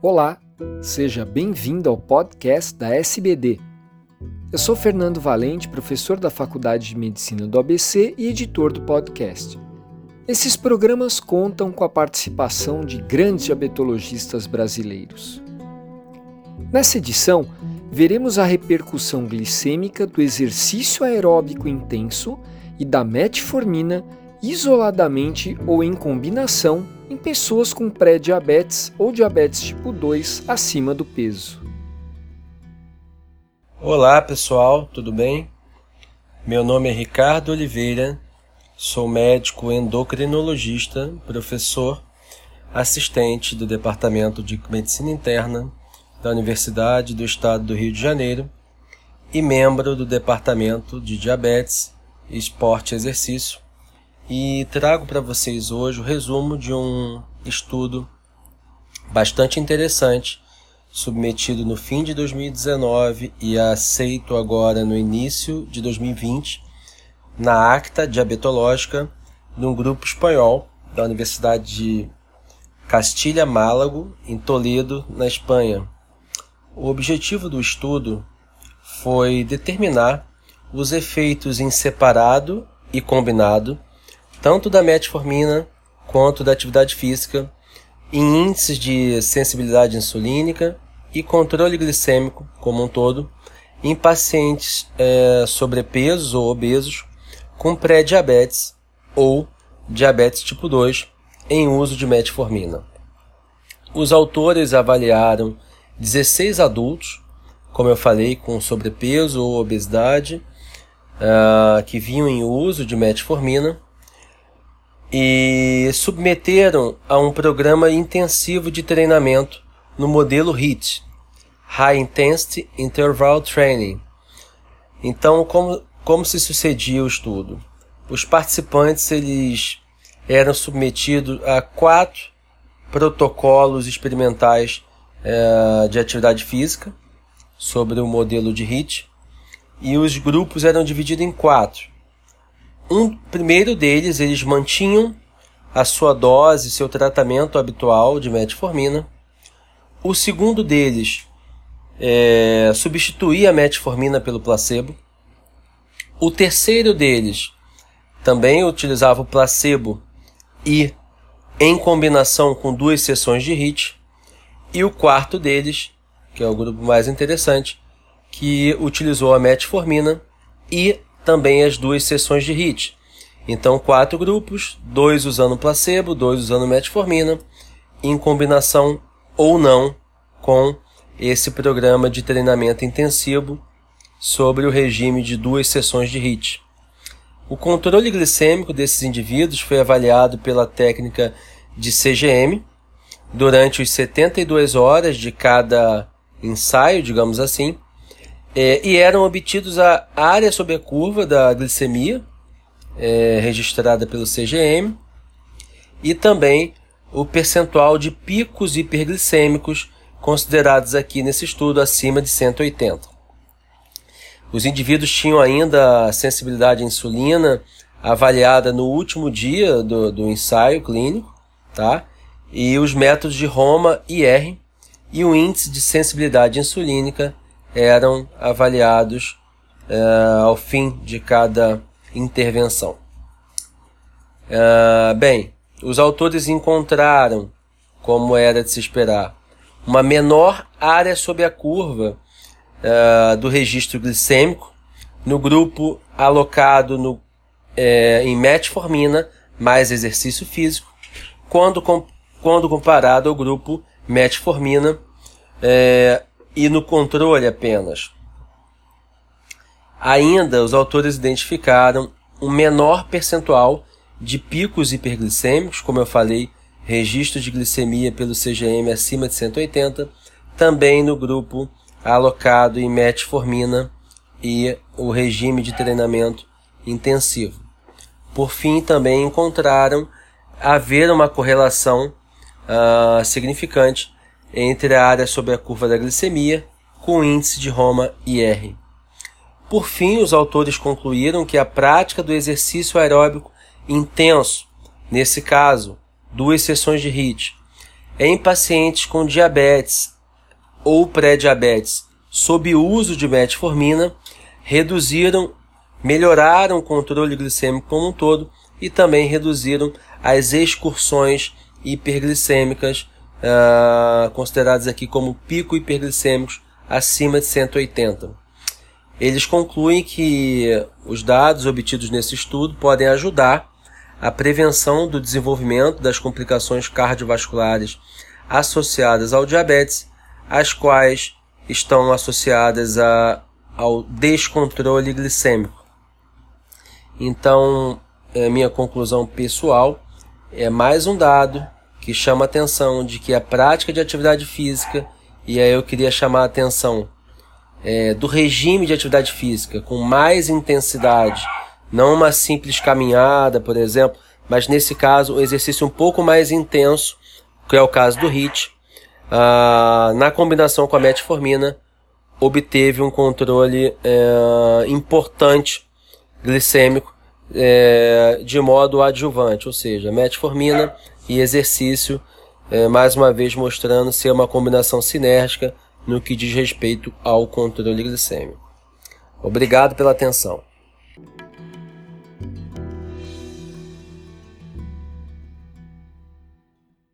Olá, seja bem-vindo ao podcast da SBD. Eu sou Fernando Valente, professor da Faculdade de Medicina do ABC e editor do podcast. Esses programas contam com a participação de grandes diabetologistas brasileiros. Nessa edição, veremos a repercussão glicêmica do exercício aeróbico intenso e da metformina isoladamente ou em combinação em pessoas com pré-diabetes ou diabetes tipo 2 acima do peso. Olá pessoal, tudo bem? Meu nome é Ricardo Oliveira, sou médico endocrinologista, professor, assistente do Departamento de Medicina Interna da Universidade do Estado do Rio de Janeiro e membro do Departamento de Diabetes, Esporte e Exercício e trago para vocês hoje o resumo de um estudo bastante interessante submetido no fim de 2019 e aceito agora no início de 2020 na Acta Diabetológica de um grupo espanhol da Universidade de Castilha-Málago, em Toledo, na Espanha. O objetivo do estudo foi determinar os efeitos em separado e combinado tanto da metformina quanto da atividade física em índices de sensibilidade insulínica e controle glicêmico como um todo em pacientes é, sobrepesos ou obesos com pré-diabetes ou diabetes tipo 2 em uso de metformina. Os autores avaliaram 16 adultos, como eu falei, com sobrepeso ou obesidade, uh, que vinham em uso de metformina e submeteram a um programa intensivo de treinamento no modelo HIT, High Intensity Interval Training. Então, como, como se sucedia o estudo? Os participantes eles eram submetidos a quatro protocolos experimentais é, de atividade física sobre o modelo de HIT e os grupos eram divididos em quatro um primeiro deles, eles mantinham a sua dose, seu tratamento habitual de metformina. O segundo deles é, substituía a metformina pelo placebo. O terceiro deles também utilizava o placebo e em combinação com duas sessões de HIT. E o quarto deles, que é o grupo mais interessante, que utilizou a metformina e também as duas sessões de HIT. Então, quatro grupos, dois usando placebo, dois usando metformina, em combinação ou não com esse programa de treinamento intensivo sobre o regime de duas sessões de HIT. O controle glicêmico desses indivíduos foi avaliado pela técnica de CGM durante os 72 horas de cada ensaio, digamos assim, é, e eram obtidos a área sobre a curva da glicemia, é, registrada pelo CGM, e também o percentual de picos hiperglicêmicos considerados aqui nesse estudo acima de 180. Os indivíduos tinham ainda a sensibilidade à insulina avaliada no último dia do, do ensaio clínico, tá? E os métodos de Roma e R e o índice de sensibilidade insulínica eram avaliados uh, ao fim de cada intervenção. Uh, bem, os autores encontraram, como era de se esperar, uma menor área sob a curva uh, do registro glicêmico no grupo alocado no, eh, em metformina mais exercício físico, quando, com, quando comparado ao grupo metformina eh, e no controle apenas. Ainda, os autores identificaram um menor percentual de picos hiperglicêmicos, como eu falei, registro de glicemia pelo CGM acima de 180, também no grupo alocado em metformina e o regime de treinamento intensivo. Por fim, também encontraram haver uma correlação uh, significante entre a área sobre a curva da glicemia com o índice de Roma IR. Por fim, os autores concluíram que a prática do exercício aeróbico intenso, nesse caso, duas sessões de HIIT, em pacientes com diabetes ou pré-diabetes sob uso de metformina reduziram, melhoraram o controle glicêmico como um todo e também reduziram as excursões hiperglicêmicas, uh, consideradas aqui como pico hiperglicêmicos acima de 180. Eles concluem que os dados obtidos nesse estudo podem ajudar a prevenção do desenvolvimento das complicações cardiovasculares associadas ao diabetes, as quais estão associadas a, ao descontrole glicêmico. Então, é minha conclusão pessoal é mais um dado que chama a atenção de que a prática de atividade física, e aí eu queria chamar a atenção é, do regime de atividade física com mais intensidade, não uma simples caminhada, por exemplo, mas nesse caso um exercício um pouco mais intenso, que é o caso do HIIT, ah, na combinação com a metformina, obteve um controle é, importante glicêmico é, de modo adjuvante, ou seja, metformina e exercício, é, mais uma vez mostrando ser uma combinação sinérgica no que diz respeito ao controle glicêmico. Obrigado pela atenção.